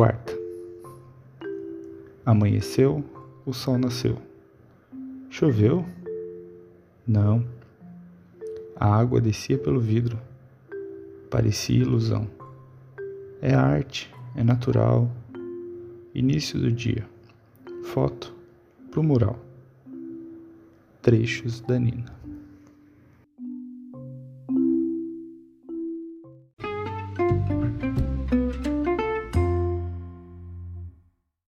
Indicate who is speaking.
Speaker 1: Quarta. Amanheceu, o sol nasceu. Choveu? Não. A água descia pelo vidro. Parecia ilusão. É arte, é natural. Início do dia. Foto pro mural. Trechos da Nina.